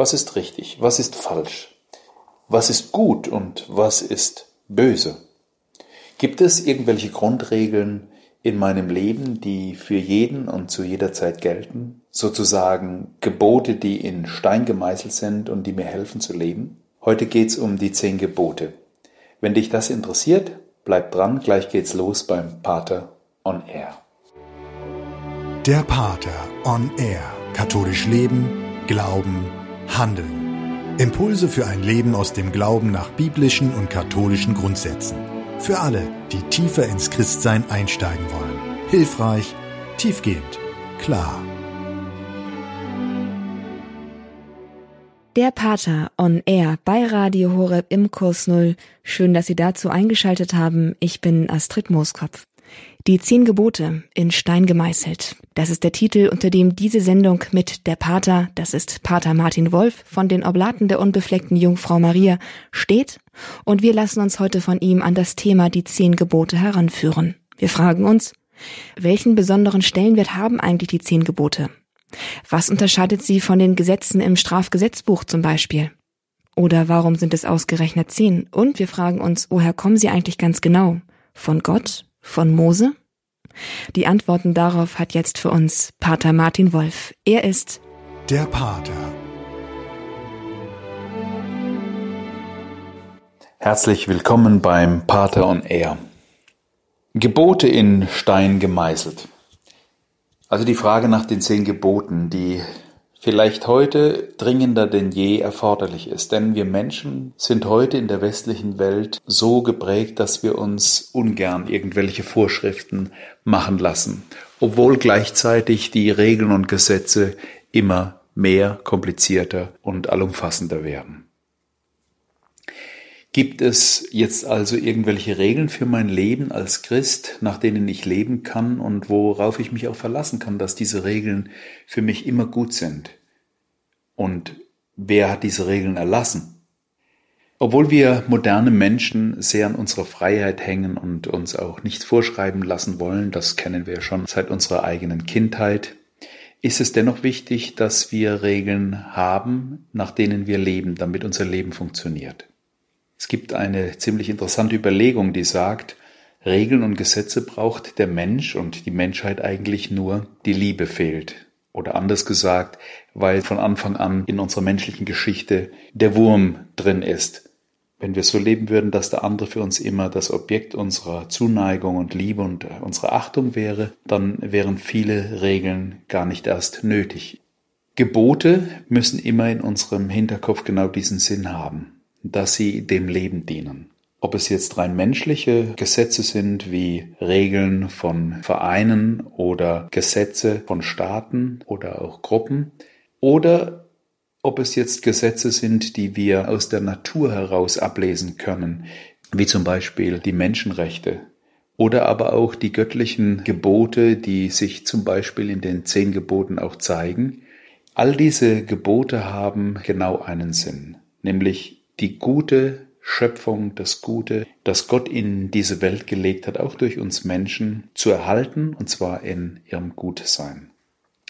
Was ist richtig? Was ist falsch? Was ist gut und was ist böse? Gibt es irgendwelche Grundregeln in meinem Leben, die für jeden und zu jeder Zeit gelten? Sozusagen Gebote, die in Stein gemeißelt sind und die mir helfen zu leben? Heute geht's um die zehn Gebote. Wenn dich das interessiert, bleib dran, gleich geht's los beim Pater on Air. Der Pater on Air. Katholisch leben, glauben, handeln. Impulse für ein Leben aus dem Glauben nach biblischen und katholischen Grundsätzen. Für alle, die tiefer ins Christsein einsteigen wollen. Hilfreich, tiefgehend, klar. Der Pater on Air bei Radio Horeb im Kurs Null. Schön, dass Sie dazu eingeschaltet haben. Ich bin Astrid Mooskopf. Die zehn Gebote in Stein gemeißelt. Das ist der Titel, unter dem diese Sendung mit der Pater, das ist Pater Martin Wolf von den Oblaten der unbefleckten Jungfrau Maria, steht. Und wir lassen uns heute von ihm an das Thema die zehn Gebote heranführen. Wir fragen uns, welchen besonderen Stellenwert haben eigentlich die zehn Gebote? Was unterscheidet sie von den Gesetzen im Strafgesetzbuch zum Beispiel? Oder warum sind es ausgerechnet zehn? Und wir fragen uns, woher kommen sie eigentlich ganz genau? Von Gott von Mose? Die Antworten darauf hat jetzt für uns Pater Martin Wolf. Er ist der Pater. Herzlich willkommen beim Pater on Air. Gebote in Stein gemeißelt. Also die Frage nach den zehn Geboten, die vielleicht heute dringender denn je erforderlich ist. Denn wir Menschen sind heute in der westlichen Welt so geprägt, dass wir uns ungern irgendwelche Vorschriften machen lassen, obwohl gleichzeitig die Regeln und Gesetze immer mehr komplizierter und allumfassender werden. Gibt es jetzt also irgendwelche Regeln für mein Leben als Christ, nach denen ich leben kann und worauf ich mich auch verlassen kann, dass diese Regeln für mich immer gut sind? Und wer hat diese Regeln erlassen? Obwohl wir moderne Menschen sehr an unserer Freiheit hängen und uns auch nichts vorschreiben lassen wollen, das kennen wir schon seit unserer eigenen Kindheit, ist es dennoch wichtig, dass wir Regeln haben, nach denen wir leben, damit unser Leben funktioniert. Es gibt eine ziemlich interessante Überlegung, die sagt, Regeln und Gesetze braucht der Mensch und die Menschheit eigentlich nur, die Liebe fehlt. Oder anders gesagt, weil von Anfang an in unserer menschlichen Geschichte der Wurm drin ist. Wenn wir so leben würden, dass der andere für uns immer das Objekt unserer Zuneigung und Liebe und unserer Achtung wäre, dann wären viele Regeln gar nicht erst nötig. Gebote müssen immer in unserem Hinterkopf genau diesen Sinn haben dass sie dem Leben dienen. Ob es jetzt rein menschliche Gesetze sind wie Regeln von Vereinen oder Gesetze von Staaten oder auch Gruppen oder ob es jetzt Gesetze sind, die wir aus der Natur heraus ablesen können, wie zum Beispiel die Menschenrechte oder aber auch die göttlichen Gebote, die sich zum Beispiel in den zehn Geboten auch zeigen. All diese Gebote haben genau einen Sinn, nämlich die gute Schöpfung, das Gute, das Gott in diese Welt gelegt hat, auch durch uns Menschen, zu erhalten, und zwar in ihrem Gutsein.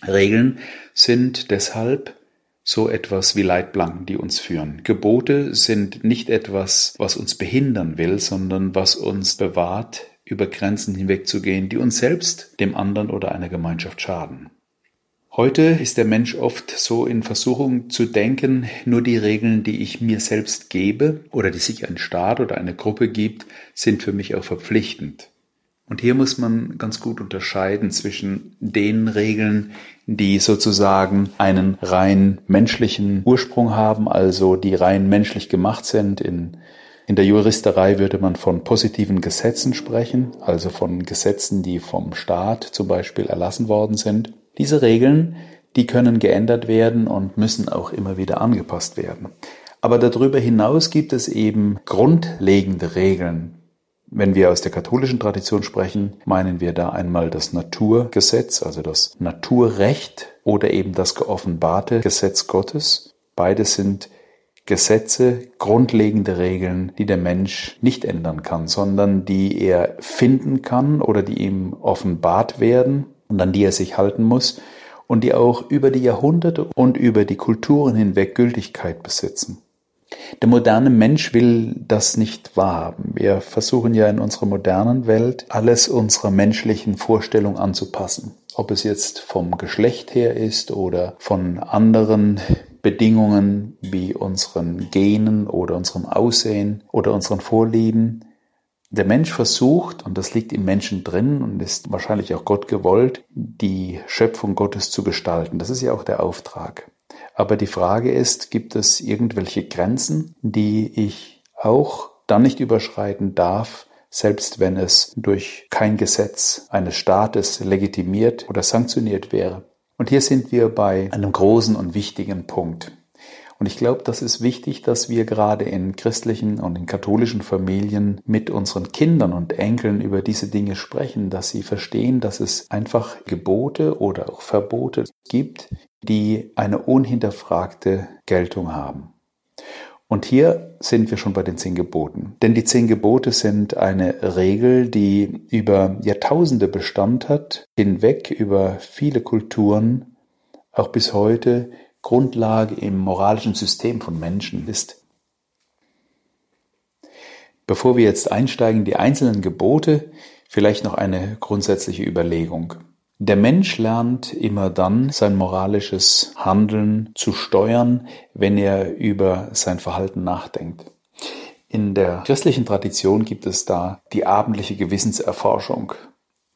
Regeln sind deshalb so etwas wie Leitplanken, die uns führen. Gebote sind nicht etwas, was uns behindern will, sondern was uns bewahrt, über Grenzen hinwegzugehen, die uns selbst, dem anderen oder einer Gemeinschaft schaden. Heute ist der Mensch oft so in Versuchung zu denken, nur die Regeln, die ich mir selbst gebe oder die sich ein Staat oder eine Gruppe gibt, sind für mich auch verpflichtend. Und hier muss man ganz gut unterscheiden zwischen den Regeln, die sozusagen einen rein menschlichen Ursprung haben, also die rein menschlich gemacht sind. In, in der Juristerei würde man von positiven Gesetzen sprechen, also von Gesetzen, die vom Staat zum Beispiel erlassen worden sind. Diese Regeln, die können geändert werden und müssen auch immer wieder angepasst werden. Aber darüber hinaus gibt es eben grundlegende Regeln. Wenn wir aus der katholischen Tradition sprechen, meinen wir da einmal das Naturgesetz, also das Naturrecht oder eben das geoffenbarte Gesetz Gottes. Beides sind Gesetze, grundlegende Regeln, die der Mensch nicht ändern kann, sondern die er finden kann oder die ihm offenbart werden und an die er sich halten muss und die auch über die Jahrhunderte und über die Kulturen hinweg Gültigkeit besitzen. Der moderne Mensch will das nicht wahrhaben. Wir versuchen ja in unserer modernen Welt alles unserer menschlichen Vorstellung anzupassen. Ob es jetzt vom Geschlecht her ist oder von anderen Bedingungen wie unseren Genen oder unserem Aussehen oder unseren Vorlieben. Der Mensch versucht, und das liegt im Menschen drin und ist wahrscheinlich auch Gott gewollt, die Schöpfung Gottes zu gestalten. Das ist ja auch der Auftrag. Aber die Frage ist, gibt es irgendwelche Grenzen, die ich auch dann nicht überschreiten darf, selbst wenn es durch kein Gesetz eines Staates legitimiert oder sanktioniert wäre. Und hier sind wir bei einem großen und wichtigen Punkt. Und ich glaube, das ist wichtig, dass wir gerade in christlichen und in katholischen Familien mit unseren Kindern und Enkeln über diese Dinge sprechen, dass sie verstehen, dass es einfach Gebote oder auch Verbote gibt, die eine unhinterfragte Geltung haben. Und hier sind wir schon bei den zehn Geboten. Denn die zehn Gebote sind eine Regel, die über Jahrtausende Bestand hat, hinweg über viele Kulturen, auch bis heute Grundlage im moralischen System von Menschen ist. Bevor wir jetzt einsteigen, die einzelnen Gebote, vielleicht noch eine grundsätzliche Überlegung. Der Mensch lernt immer dann sein moralisches Handeln zu steuern, wenn er über sein Verhalten nachdenkt. In der christlichen Tradition gibt es da die abendliche Gewissenserforschung,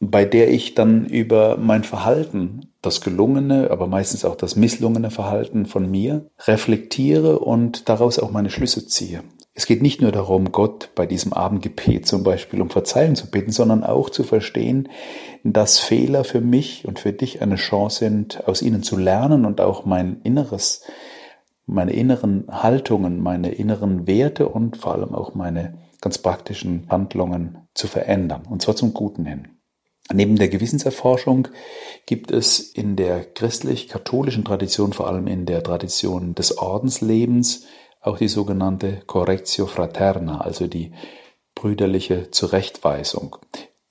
bei der ich dann über mein Verhalten, das gelungene, aber meistens auch das misslungene Verhalten von mir reflektiere und daraus auch meine Schlüsse ziehe. Es geht nicht nur darum, Gott bei diesem Abendgebet zum Beispiel um Verzeihung zu bitten, sondern auch zu verstehen, dass Fehler für mich und für dich eine Chance sind, aus ihnen zu lernen und auch mein Inneres, meine inneren Haltungen, meine inneren Werte und vor allem auch meine ganz praktischen Handlungen zu verändern, und zwar zum Guten hin. Neben der Gewissenserforschung gibt es in der christlich-katholischen Tradition, vor allem in der Tradition des Ordenslebens, auch die sogenannte Correctio Fraterna, also die brüderliche Zurechtweisung.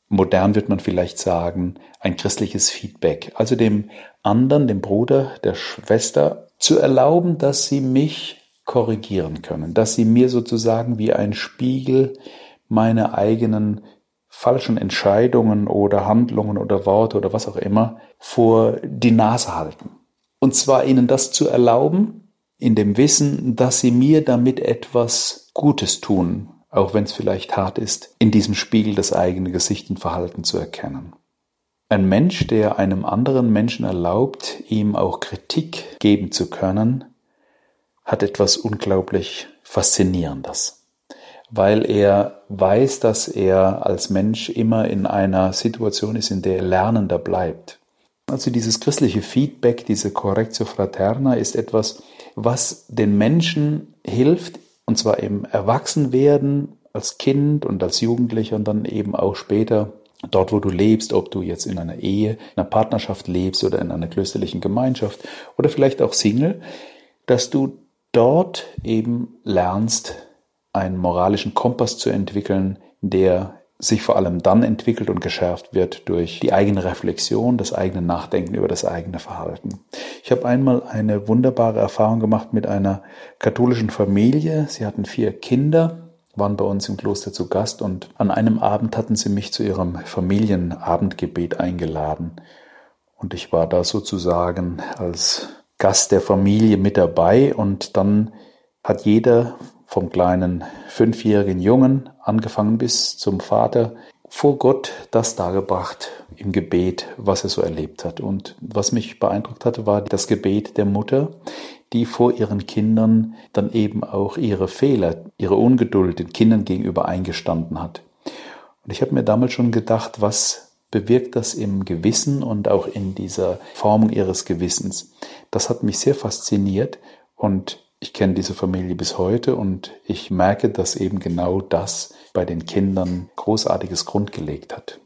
Modern wird man vielleicht sagen, ein christliches Feedback, also dem anderen, dem Bruder, der Schwester, zu erlauben, dass sie mich korrigieren können, dass sie mir sozusagen wie ein Spiegel meine eigenen falschen Entscheidungen oder Handlungen oder Worte oder was auch immer vor die Nase halten. Und zwar ihnen das zu erlauben, in dem Wissen, dass sie mir damit etwas Gutes tun, auch wenn es vielleicht hart ist, in diesem Spiegel das eigene Gesicht und Verhalten zu erkennen. Ein Mensch, der einem anderen Menschen erlaubt, ihm auch Kritik geben zu können, hat etwas unglaublich Faszinierendes, weil er weiß, dass er als Mensch immer in einer Situation ist, in der er lernender bleibt. Also dieses christliche Feedback, diese Correctio Fraterna ist etwas, was den Menschen hilft, und zwar im Erwachsenwerden als Kind und als Jugendlicher und dann eben auch später dort, wo du lebst, ob du jetzt in einer Ehe, in einer Partnerschaft lebst oder in einer klösterlichen Gemeinschaft oder vielleicht auch Single, dass du dort eben lernst, einen moralischen Kompass zu entwickeln, der sich vor allem dann entwickelt und geschärft wird durch die eigene Reflexion, das eigene Nachdenken über das eigene Verhalten. Ich habe einmal eine wunderbare Erfahrung gemacht mit einer katholischen Familie. Sie hatten vier Kinder, waren bei uns im Kloster zu Gast und an einem Abend hatten sie mich zu ihrem Familienabendgebet eingeladen. Und ich war da sozusagen als Gast der Familie mit dabei und dann hat jeder vom kleinen fünfjährigen Jungen angefangen bis zum Vater vor Gott das dargebracht im Gebet, was er so erlebt hat. Und was mich beeindruckt hatte, war das Gebet der Mutter, die vor ihren Kindern dann eben auch ihre Fehler, ihre Ungeduld den Kindern gegenüber eingestanden hat. Und ich habe mir damals schon gedacht, was bewirkt das im Gewissen und auch in dieser Formung ihres Gewissens. Das hat mich sehr fasziniert und ich kenne diese Familie bis heute und ich merke, dass eben genau das bei den Kindern großartiges Grund gelegt hat.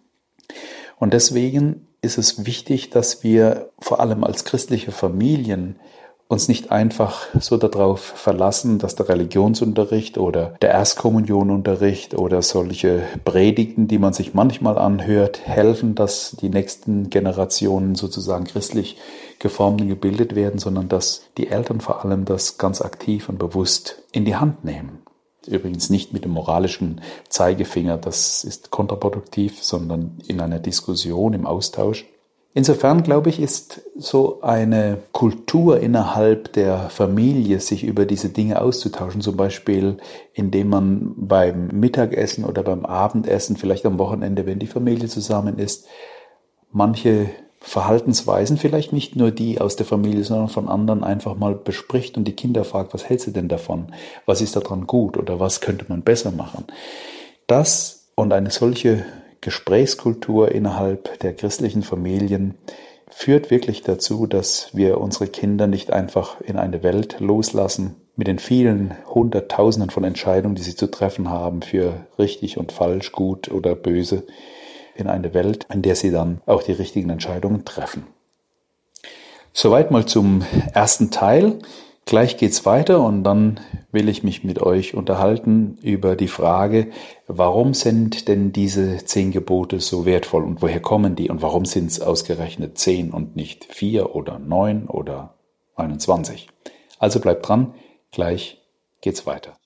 Und deswegen ist es wichtig, dass wir vor allem als christliche Familien uns nicht einfach so darauf verlassen, dass der Religionsunterricht oder der Erstkommunionunterricht oder solche Predigten, die man sich manchmal anhört, helfen, dass die nächsten Generationen sozusagen christlich geformt und gebildet werden, sondern dass die Eltern vor allem das ganz aktiv und bewusst in die Hand nehmen. Übrigens nicht mit dem moralischen Zeigefinger, das ist kontraproduktiv, sondern in einer Diskussion, im Austausch. Insofern glaube ich, ist so eine Kultur innerhalb der Familie, sich über diese Dinge auszutauschen, zum Beispiel indem man beim Mittagessen oder beim Abendessen, vielleicht am Wochenende, wenn die Familie zusammen ist, manche Verhaltensweisen, vielleicht nicht nur die aus der Familie, sondern von anderen einfach mal bespricht und die Kinder fragt, was hältst du denn davon? Was ist daran gut oder was könnte man besser machen? Das und eine solche Gesprächskultur innerhalb der christlichen Familien führt wirklich dazu, dass wir unsere Kinder nicht einfach in eine Welt loslassen mit den vielen Hunderttausenden von Entscheidungen, die sie zu treffen haben für richtig und falsch, gut oder böse, in eine Welt, in der sie dann auch die richtigen Entscheidungen treffen. Soweit mal zum ersten Teil. Gleich geht's weiter und dann will ich mich mit euch unterhalten über die Frage, warum sind denn diese zehn Gebote so wertvoll und woher kommen die und warum sind es ausgerechnet zehn und nicht vier oder neun oder 21? Also bleibt dran, gleich geht's weiter.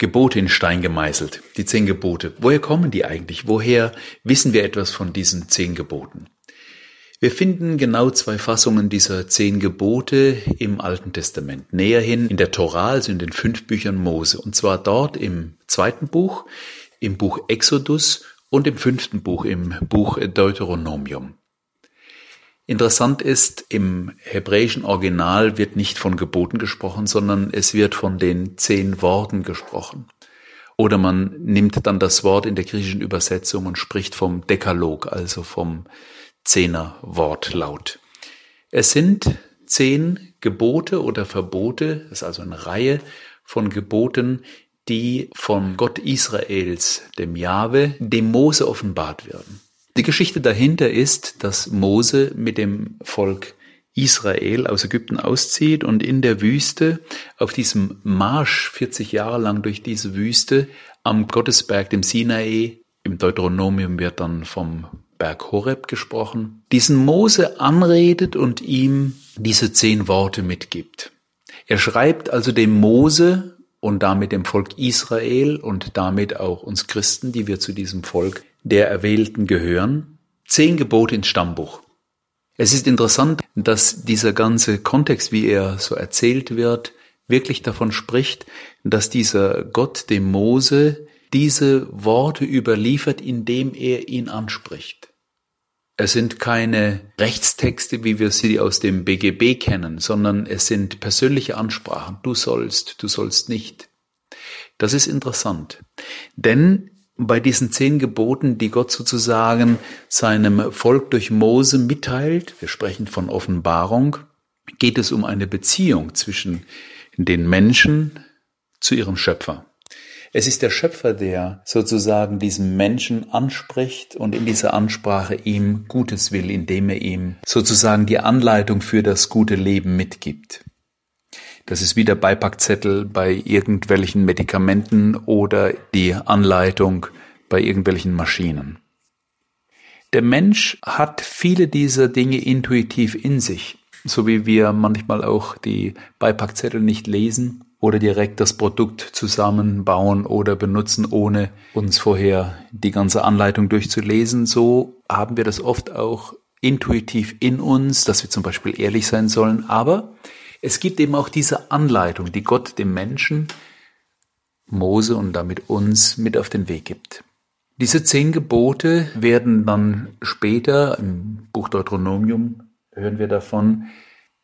Gebote in Stein gemeißelt, die zehn Gebote. Woher kommen die eigentlich? Woher wissen wir etwas von diesen zehn Geboten? Wir finden genau zwei Fassungen dieser zehn Gebote im Alten Testament. Näher hin in der Torah, also in den fünf Büchern Mose. Und zwar dort im zweiten Buch, im Buch Exodus und im fünften Buch, im Buch Deuteronomium. Interessant ist, im hebräischen Original wird nicht von Geboten gesprochen, sondern es wird von den zehn Worten gesprochen. Oder man nimmt dann das Wort in der griechischen Übersetzung und spricht vom Dekalog, also vom Zehner Wortlaut. Es sind zehn Gebote oder Verbote, das ist also eine Reihe von Geboten, die vom Gott Israels, dem Jahwe, dem Mose offenbart werden. Die Geschichte dahinter ist, dass Mose mit dem Volk Israel aus Ägypten auszieht und in der Wüste, auf diesem Marsch 40 Jahre lang durch diese Wüste, am Gottesberg, dem Sinai, im Deuteronomium wird dann vom Berg Horeb gesprochen, diesen Mose anredet und ihm diese zehn Worte mitgibt. Er schreibt also dem Mose und damit dem Volk Israel und damit auch uns Christen, die wir zu diesem Volk der Erwählten gehören, zehn Gebote ins Stammbuch. Es ist interessant, dass dieser ganze Kontext, wie er so erzählt wird, wirklich davon spricht, dass dieser Gott dem Mose diese Worte überliefert, indem er ihn anspricht. Es sind keine Rechtstexte, wie wir sie aus dem BGB kennen, sondern es sind persönliche Ansprachen. Du sollst, du sollst nicht. Das ist interessant. Denn bei diesen zehn Geboten, die Gott sozusagen seinem Volk durch Mose mitteilt, wir sprechen von Offenbarung, geht es um eine Beziehung zwischen den Menschen zu ihrem Schöpfer. Es ist der Schöpfer, der sozusagen diesen Menschen anspricht und in dieser Ansprache ihm Gutes will, indem er ihm sozusagen die Anleitung für das gute Leben mitgibt. Das ist wie der Beipackzettel bei irgendwelchen Medikamenten oder die Anleitung bei irgendwelchen Maschinen. Der Mensch hat viele dieser Dinge intuitiv in sich, so wie wir manchmal auch die Beipackzettel nicht lesen oder direkt das Produkt zusammenbauen oder benutzen, ohne uns vorher die ganze Anleitung durchzulesen. So haben wir das oft auch intuitiv in uns, dass wir zum Beispiel ehrlich sein sollen. Aber es gibt eben auch diese Anleitung, die Gott dem Menschen, Mose und damit uns mit auf den Weg gibt. Diese zehn Gebote werden dann später im Buch Deuteronomium, hören wir davon,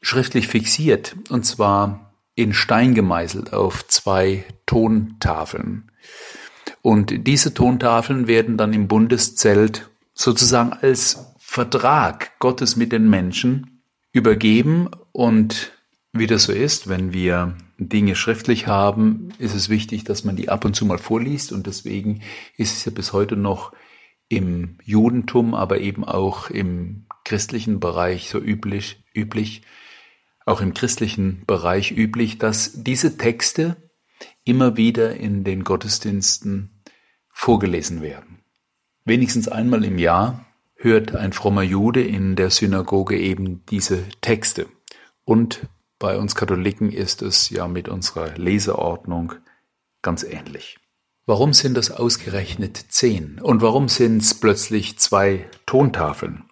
schriftlich fixiert, und zwar in Stein gemeißelt auf zwei Tontafeln. Und diese Tontafeln werden dann im Bundeszelt sozusagen als Vertrag Gottes mit den Menschen übergeben und Wie das so ist, wenn wir Dinge schriftlich haben, ist es wichtig, dass man die ab und zu mal vorliest und deswegen ist es ja bis heute noch im Judentum, aber eben auch im christlichen Bereich so üblich, üblich, auch im christlichen Bereich üblich, dass diese Texte immer wieder in den Gottesdiensten vorgelesen werden. Wenigstens einmal im Jahr hört ein frommer Jude in der Synagoge eben diese Texte. Und bei uns Katholiken ist es ja mit unserer Leseordnung ganz ähnlich. Warum sind das ausgerechnet zehn? Und warum sind es plötzlich zwei Tontafeln?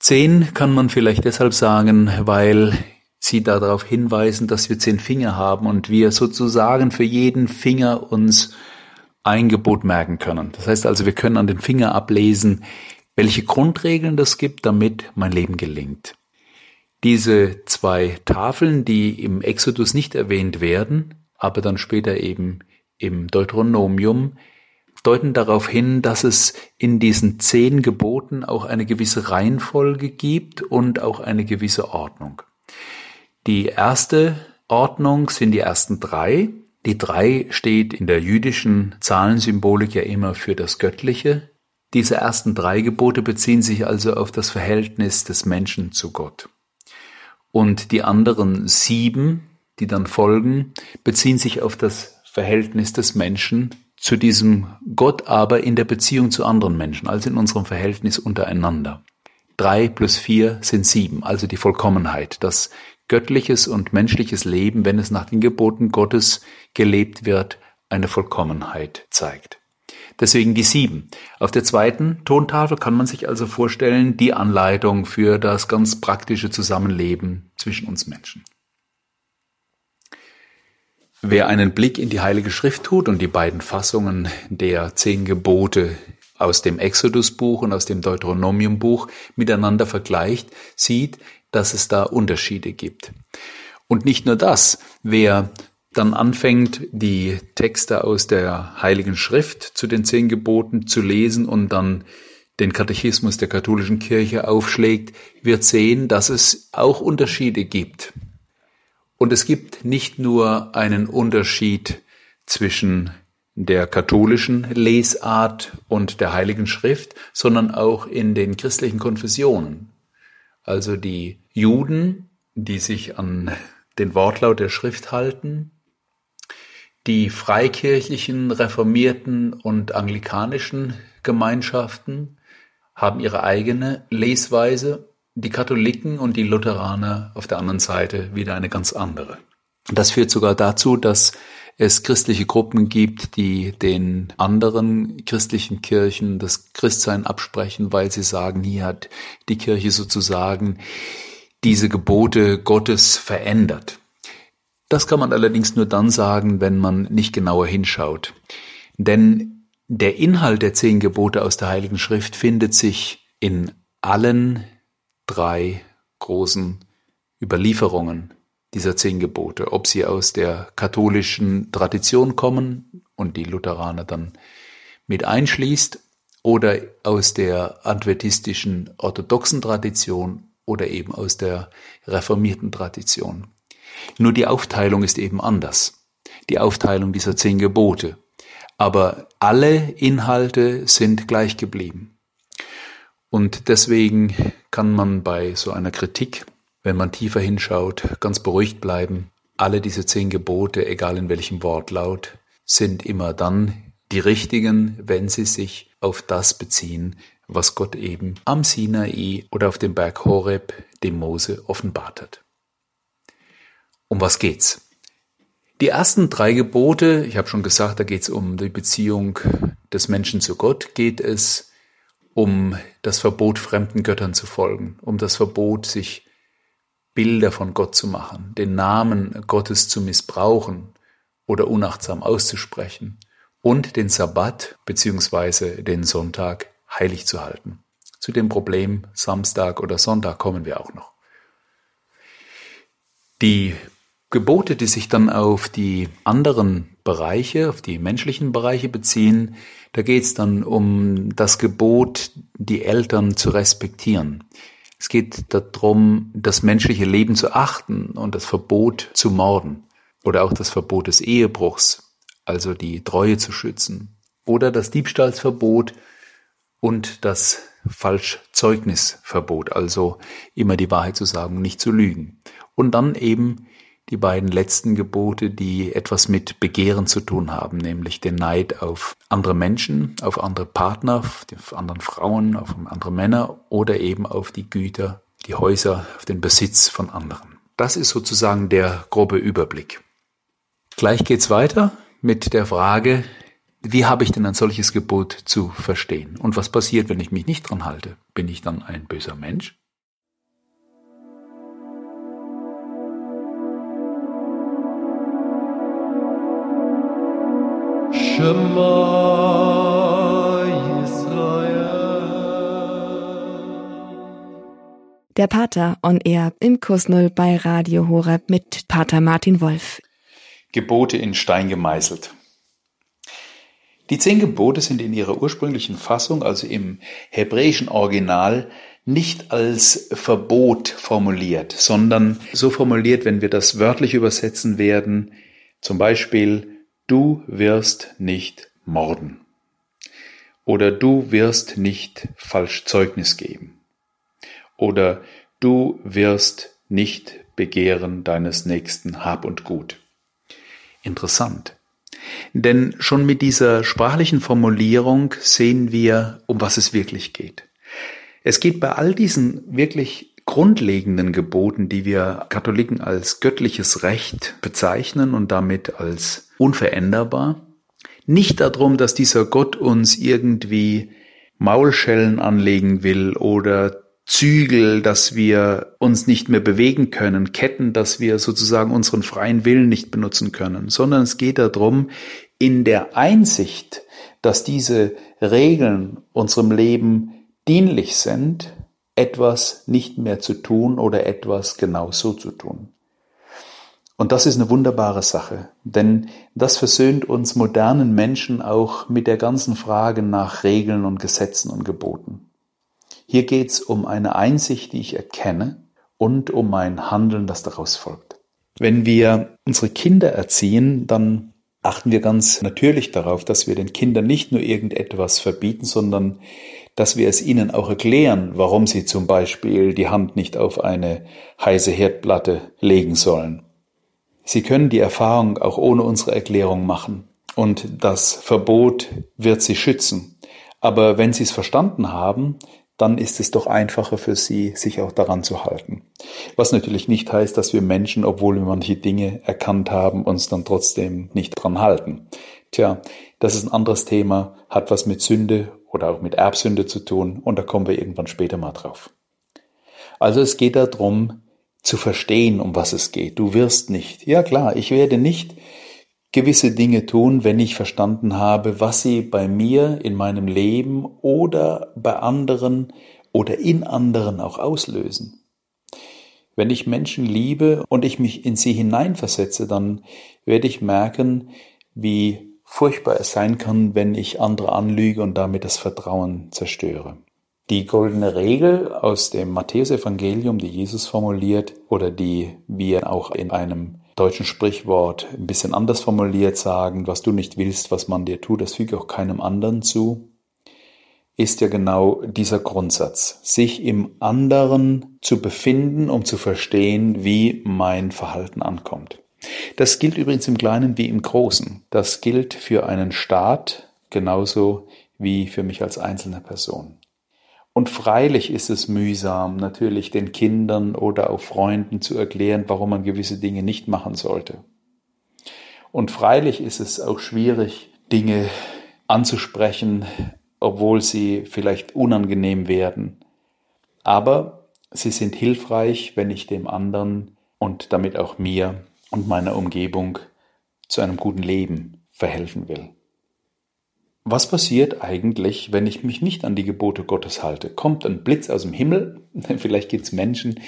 Zehn kann man vielleicht deshalb sagen, weil sie darauf hinweisen, dass wir zehn Finger haben und wir sozusagen für jeden Finger uns ein Gebot merken können. Das heißt also, wir können an den Finger ablesen, welche Grundregeln das gibt, damit mein Leben gelingt. Diese zwei Tafeln, die im Exodus nicht erwähnt werden, aber dann später eben im Deuteronomium, deuten darauf hin, dass es in diesen zehn Geboten auch eine gewisse Reihenfolge gibt und auch eine gewisse Ordnung. Die erste Ordnung sind die ersten drei. Die drei steht in der jüdischen Zahlensymbolik ja immer für das Göttliche. Diese ersten drei Gebote beziehen sich also auf das Verhältnis des Menschen zu Gott. Und die anderen sieben, die dann folgen, beziehen sich auf das Verhältnis des Menschen zu diesem Gott, aber in der Beziehung zu anderen Menschen, also in unserem Verhältnis untereinander. Drei plus vier sind sieben, also die Vollkommenheit, das göttliches und menschliches Leben, wenn es nach den Geboten Gottes gelebt wird, eine Vollkommenheit zeigt. Deswegen die sieben. Auf der zweiten Tontafel kann man sich also vorstellen, die Anleitung für das ganz praktische Zusammenleben zwischen uns Menschen. Wer einen Blick in die Heilige Schrift tut und die beiden Fassungen der zehn Gebote aus dem Exodusbuch und aus dem Deuteronomiumbuch miteinander vergleicht, sieht, dass es da Unterschiede gibt. Und nicht nur das, wer dann anfängt, die Texte aus der Heiligen Schrift zu den zehn Geboten zu lesen und dann den Katechismus der katholischen Kirche aufschlägt, wird sehen, dass es auch Unterschiede gibt. Und es gibt nicht nur einen Unterschied zwischen der katholischen Lesart und der Heiligen Schrift, sondern auch in den christlichen Konfessionen. Also die Juden, die sich an den Wortlaut der Schrift halten, die freikirchlichen, reformierten und anglikanischen Gemeinschaften haben ihre eigene Lesweise, die Katholiken und die Lutheraner auf der anderen Seite wieder eine ganz andere. Das führt sogar dazu, dass es christliche Gruppen gibt, die den anderen christlichen Kirchen das Christsein absprechen, weil sie sagen, hier hat die Kirche sozusagen diese Gebote Gottes verändert. Das kann man allerdings nur dann sagen, wenn man nicht genauer hinschaut. Denn der Inhalt der zehn Gebote aus der Heiligen Schrift findet sich in allen drei großen Überlieferungen dieser zehn Gebote, ob sie aus der katholischen Tradition kommen und die Lutheraner dann mit einschließt oder aus der adventistischen orthodoxen Tradition oder eben aus der reformierten Tradition. Nur die Aufteilung ist eben anders. Die Aufteilung dieser zehn Gebote. Aber alle Inhalte sind gleich geblieben. Und deswegen kann man bei so einer Kritik, wenn man tiefer hinschaut, ganz beruhigt bleiben. Alle diese zehn Gebote, egal in welchem Wortlaut, sind immer dann die richtigen, wenn sie sich auf das beziehen, was Gott eben am Sinai oder auf dem Berg Horeb dem Mose offenbart hat. Um was geht's? Die ersten drei Gebote, ich habe schon gesagt, da geht es um die Beziehung des Menschen zu Gott, geht es um das Verbot, fremden Göttern zu folgen, um das Verbot, sich Bilder von Gott zu machen, den Namen Gottes zu missbrauchen oder unachtsam auszusprechen und den Sabbat bzw. den Sonntag heilig zu halten. Zu dem Problem Samstag oder Sonntag kommen wir auch noch. Die Gebote, die sich dann auf die anderen Bereiche, auf die menschlichen Bereiche beziehen, da geht es dann um das Gebot, die Eltern zu respektieren. Es geht darum, das menschliche Leben zu achten und das Verbot zu morden oder auch das Verbot des Ehebruchs, also die Treue zu schützen oder das Diebstahlsverbot und das Falschzeugnisverbot, also immer die Wahrheit zu sagen nicht zu lügen. Und dann eben die beiden letzten Gebote, die etwas mit Begehren zu tun haben, nämlich den Neid auf andere Menschen, auf andere Partner, auf anderen Frauen, auf andere Männer oder eben auf die Güter, die Häuser, auf den Besitz von anderen. Das ist sozusagen der grobe Überblick. Gleich geht's weiter mit der Frage, wie habe ich denn ein solches Gebot zu verstehen? Und was passiert, wenn ich mich nicht dran halte? Bin ich dann ein böser Mensch? Der Pater on Air im Kurs Null bei Radio Horeb mit Pater Martin Wolf. Gebote in Stein gemeißelt. Die zehn Gebote sind in ihrer ursprünglichen Fassung, also im hebräischen Original, nicht als Verbot formuliert, sondern so formuliert, wenn wir das wörtlich übersetzen werden, zum Beispiel, du wirst nicht morden oder du wirst nicht falsch Zeugnis geben oder du wirst nicht begehren deines nächsten Hab und Gut. Interessant. Denn schon mit dieser sprachlichen Formulierung sehen wir, um was es wirklich geht. Es geht bei all diesen wirklich grundlegenden Geboten, die wir Katholiken als göttliches Recht bezeichnen und damit als unveränderbar, nicht darum, dass dieser Gott uns irgendwie Maulschellen anlegen will oder Zügel, dass wir uns nicht mehr bewegen können, Ketten, dass wir sozusagen unseren freien Willen nicht benutzen können, sondern es geht darum, in der Einsicht, dass diese Regeln unserem Leben dienlich sind, etwas nicht mehr zu tun oder etwas genau so zu tun. Und das ist eine wunderbare Sache, denn das versöhnt uns modernen Menschen auch mit der ganzen Frage nach Regeln und Gesetzen und Geboten. Hier geht es um eine Einsicht, die ich erkenne und um ein Handeln, das daraus folgt. Wenn wir unsere Kinder erziehen, dann achten wir ganz natürlich darauf, dass wir den Kindern nicht nur irgendetwas verbieten, sondern dass wir es ihnen auch erklären, warum sie zum Beispiel die Hand nicht auf eine heiße Herdplatte legen sollen. Sie können die Erfahrung auch ohne unsere Erklärung machen und das Verbot wird sie schützen. Aber wenn sie es verstanden haben, dann ist es doch einfacher für sie, sich auch daran zu halten. Was natürlich nicht heißt, dass wir Menschen, obwohl wir manche Dinge erkannt haben, uns dann trotzdem nicht dran halten. Tja, das ist ein anderes Thema, hat was mit Sünde oder auch mit Erbsünde zu tun und da kommen wir irgendwann später mal drauf. Also es geht darum, zu verstehen, um was es geht. Du wirst nicht. Ja klar, ich werde nicht gewisse Dinge tun, wenn ich verstanden habe, was sie bei mir in meinem Leben oder bei anderen oder in anderen auch auslösen. Wenn ich Menschen liebe und ich mich in sie hineinversetze, dann werde ich merken, wie furchtbar es sein kann, wenn ich andere anlüge und damit das Vertrauen zerstöre. Die goldene Regel aus dem Matthäusevangelium, die Jesus formuliert oder die wir auch in einem deutschen Sprichwort ein bisschen anders formuliert sagen, was du nicht willst, was man dir tut, das füge auch keinem anderen zu, ist ja genau dieser Grundsatz, sich im anderen zu befinden, um zu verstehen, wie mein Verhalten ankommt. Das gilt übrigens im Kleinen wie im Großen. Das gilt für einen Staat genauso wie für mich als einzelne Person. Und freilich ist es mühsam, natürlich den Kindern oder auch Freunden zu erklären, warum man gewisse Dinge nicht machen sollte. Und freilich ist es auch schwierig, Dinge anzusprechen, obwohl sie vielleicht unangenehm werden. Aber sie sind hilfreich, wenn ich dem anderen und damit auch mir und meiner Umgebung zu einem guten Leben verhelfen will. Was passiert eigentlich, wenn ich mich nicht an die Gebote Gottes halte? Kommt ein Blitz aus dem Himmel? Vielleicht gibt es Menschen,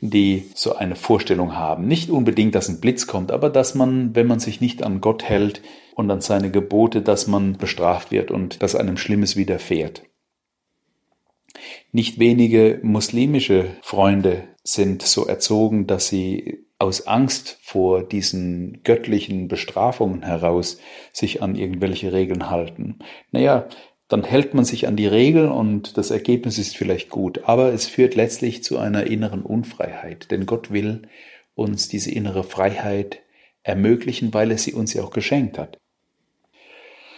die so eine Vorstellung haben. Nicht unbedingt, dass ein Blitz kommt, aber dass man, wenn man sich nicht an Gott hält und an seine Gebote, dass man bestraft wird und dass einem Schlimmes widerfährt. Nicht wenige muslimische Freunde sind so erzogen, dass sie aus Angst vor diesen göttlichen Bestrafungen heraus sich an irgendwelche Regeln halten. Naja, dann hält man sich an die Regeln und das Ergebnis ist vielleicht gut, aber es führt letztlich zu einer inneren Unfreiheit, denn Gott will uns diese innere Freiheit ermöglichen, weil er sie uns ja auch geschenkt hat.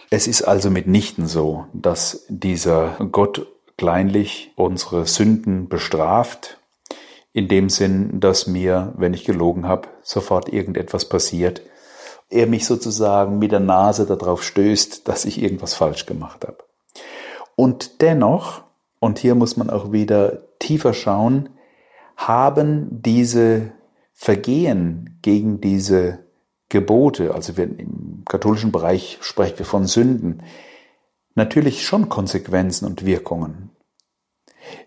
Es ist also mitnichten so, dass dieser Gott kleinlich unsere Sünden bestraft in dem Sinn, dass mir, wenn ich gelogen habe, sofort irgendetwas passiert, er mich sozusagen mit der Nase darauf stößt, dass ich irgendwas falsch gemacht habe. Und dennoch, und hier muss man auch wieder tiefer schauen, haben diese Vergehen gegen diese Gebote, also wir, im katholischen Bereich sprechen wir von Sünden, natürlich schon Konsequenzen und Wirkungen.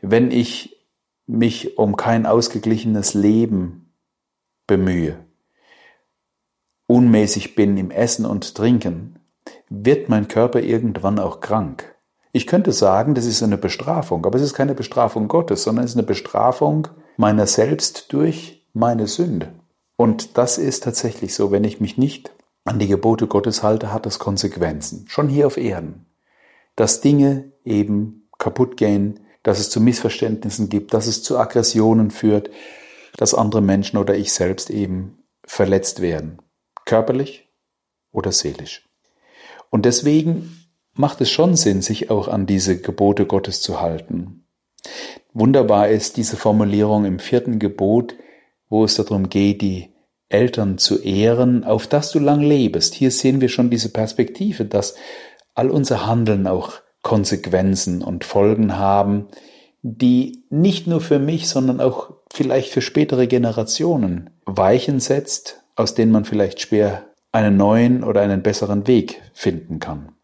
Wenn ich mich um kein ausgeglichenes Leben bemühe, unmäßig bin im Essen und Trinken, wird mein Körper irgendwann auch krank. Ich könnte sagen, das ist eine Bestrafung, aber es ist keine Bestrafung Gottes, sondern es ist eine Bestrafung meiner selbst durch meine Sünde. Und das ist tatsächlich so, wenn ich mich nicht an die Gebote Gottes halte, hat das Konsequenzen, schon hier auf Erden. Dass Dinge eben kaputt gehen, dass es zu Missverständnissen gibt, dass es zu Aggressionen führt, dass andere Menschen oder ich selbst eben verletzt werden, körperlich oder seelisch. Und deswegen macht es schon Sinn, sich auch an diese Gebote Gottes zu halten. Wunderbar ist diese Formulierung im vierten Gebot, wo es darum geht, die Eltern zu ehren, auf dass du lang lebst. Hier sehen wir schon diese Perspektive, dass all unser Handeln auch Konsequenzen und Folgen haben, die nicht nur für mich, sondern auch vielleicht für spätere Generationen Weichen setzt, aus denen man vielleicht schwer einen neuen oder einen besseren Weg finden kann.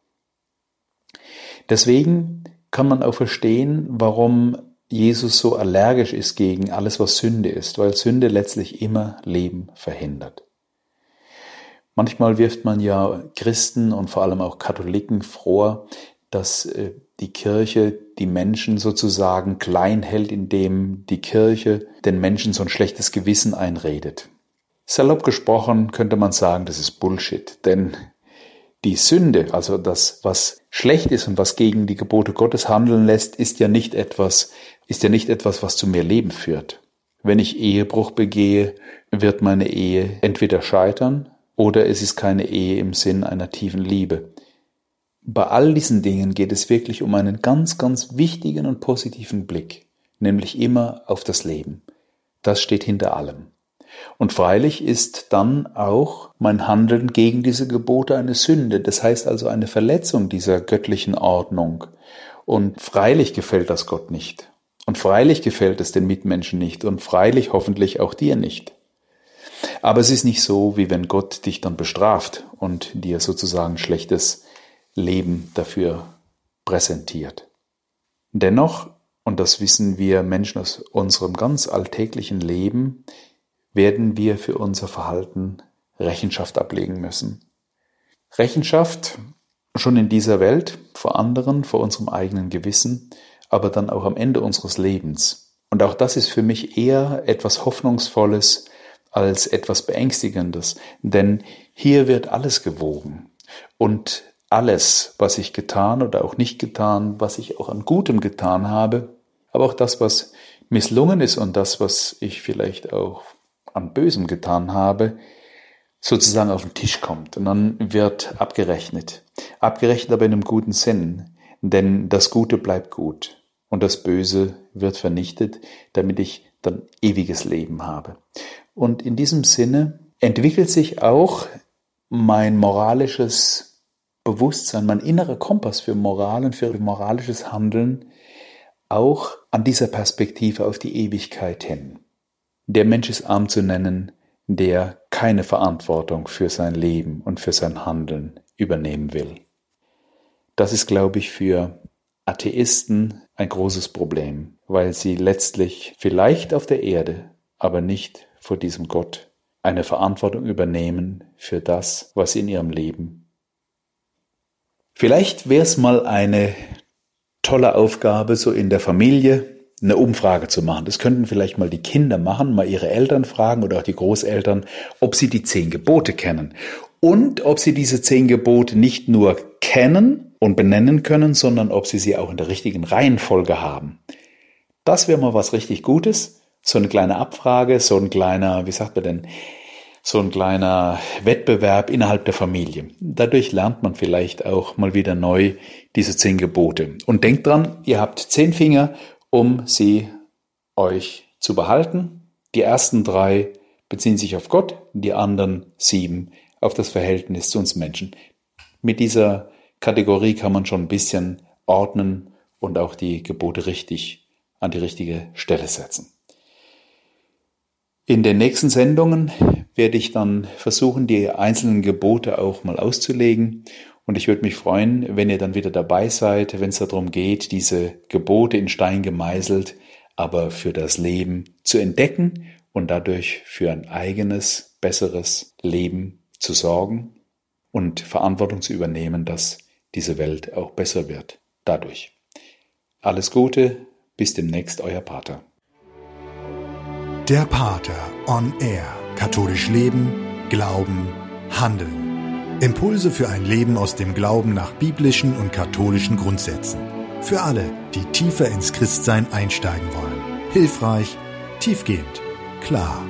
Deswegen kann man auch verstehen, warum Jesus so allergisch ist gegen alles, was Sünde ist, weil Sünde letztlich immer Leben verhindert. Manchmal wirft man ja Christen und vor allem auch Katholiken vor, dass äh, die Kirche die Menschen sozusagen klein hält, indem die Kirche den Menschen so ein schlechtes Gewissen einredet. Salopp gesprochen könnte man sagen, das ist Bullshit, denn die Sünde, also das, was schlecht ist und was gegen die Gebote Gottes handeln lässt, ist ja nicht etwas, ist ja nicht etwas, was zu mehr Leben führt. Wenn ich Ehebruch begehe, wird meine Ehe entweder scheitern oder es ist keine Ehe im Sinn einer tiefen Liebe bei all diesen Dingen geht es wirklich um einen ganz, ganz wichtigen und positiven Blick, nämlich immer auf das Leben. Das steht hinter allem. Und freilich ist dann auch mein Handeln gegen diese Gebote eine Sünde, das heißt also eine Verletzung dieser göttlichen Ordnung. Und freilich gefällt das Gott nicht. Und freilich gefällt es den Mitmenschen nicht und freilich hoffentlich auch dir nicht. Aber es ist nicht so, wie wenn Gott dich dann bestraft und dir sozusagen schlechtes Leben dafür präsentiert. Dennoch, und das wissen wir Menschen aus unserem ganz alltäglichen Leben, werden wir für unser Verhalten Rechenschaft ablegen müssen. Rechenschaft schon in dieser Welt, vor anderen, vor unserem eigenen Gewissen, aber dann auch am Ende unseres Lebens. Und auch das ist für mich eher etwas Hoffnungsvolles als etwas Beängstigendes, denn hier wird alles gewogen. Und alles, was ich getan oder auch nicht getan, was ich auch an Gutem getan habe, aber auch das, was misslungen ist und das, was ich vielleicht auch an Bösem getan habe, sozusagen auf den Tisch kommt und dann wird abgerechnet. Abgerechnet aber in einem guten Sinn, denn das Gute bleibt gut und das Böse wird vernichtet, damit ich dann ewiges Leben habe. Und in diesem Sinne entwickelt sich auch mein moralisches Bewusstsein, mein innerer Kompass für Moral und für moralisches Handeln auch an dieser Perspektive auf die Ewigkeit hin. Der Mensch ist arm zu nennen, der keine Verantwortung für sein Leben und für sein Handeln übernehmen will. Das ist, glaube ich, für Atheisten ein großes Problem, weil sie letztlich vielleicht auf der Erde, aber nicht vor diesem Gott eine Verantwortung übernehmen für das, was sie in ihrem Leben Vielleicht wäre es mal eine tolle Aufgabe, so in der Familie eine Umfrage zu machen. Das könnten vielleicht mal die Kinder machen, mal ihre Eltern fragen oder auch die Großeltern, ob sie die zehn Gebote kennen und ob sie diese zehn Gebote nicht nur kennen und benennen können, sondern ob sie sie auch in der richtigen Reihenfolge haben. Das wäre mal was richtig Gutes. So eine kleine Abfrage, so ein kleiner, wie sagt man denn, so ein kleiner Wettbewerb innerhalb der Familie. Dadurch lernt man vielleicht auch mal wieder neu diese zehn Gebote. Und denkt dran, ihr habt zehn Finger, um sie euch zu behalten. Die ersten drei beziehen sich auf Gott, die anderen sieben auf das Verhältnis zu uns Menschen. Mit dieser Kategorie kann man schon ein bisschen ordnen und auch die Gebote richtig an die richtige Stelle setzen. In den nächsten Sendungen werde ich dann versuchen, die einzelnen Gebote auch mal auszulegen. Und ich würde mich freuen, wenn ihr dann wieder dabei seid, wenn es darum geht, diese Gebote in Stein gemeißelt, aber für das Leben zu entdecken und dadurch für ein eigenes, besseres Leben zu sorgen und Verantwortung zu übernehmen, dass diese Welt auch besser wird dadurch. Alles Gute, bis demnächst, euer Pater. Der Pater on Air. Katholisch Leben, Glauben, Handeln. Impulse für ein Leben aus dem Glauben nach biblischen und katholischen Grundsätzen. Für alle, die tiefer ins Christsein einsteigen wollen. Hilfreich, tiefgehend, klar.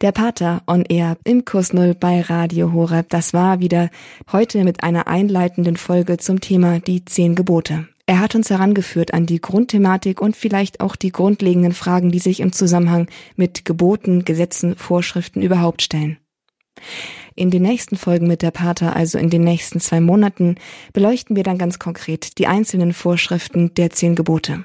Der Pater on Air im Kurs Null bei Radio Horeb. Das war wieder heute mit einer einleitenden Folge zum Thema die zehn Gebote. Er hat uns herangeführt an die Grundthematik und vielleicht auch die grundlegenden Fragen, die sich im Zusammenhang mit Geboten, Gesetzen, Vorschriften überhaupt stellen. In den nächsten Folgen mit der Pater, also in den nächsten zwei Monaten, beleuchten wir dann ganz konkret die einzelnen Vorschriften der zehn Gebote.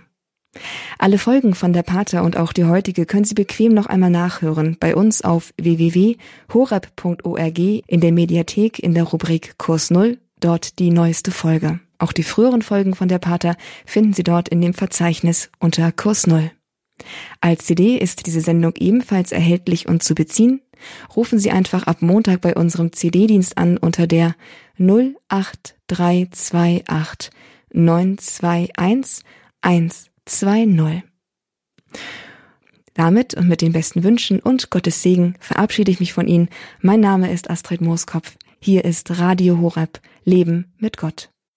Alle Folgen von der Pater und auch die heutige können Sie bequem noch einmal nachhören bei uns auf www.horeb.org in der Mediathek in der Rubrik Kurs Null, dort die neueste Folge. Auch die früheren Folgen von der Pater finden Sie dort in dem Verzeichnis unter Kurs Null. Als CD ist diese Sendung ebenfalls erhältlich und zu beziehen. Rufen Sie einfach ab Montag bei unserem CD-Dienst an unter der 08328 921 120. Damit und mit den besten Wünschen und Gottes Segen verabschiede ich mich von Ihnen. Mein Name ist Astrid Mooskopf. Hier ist Radio Horeb. Leben mit Gott.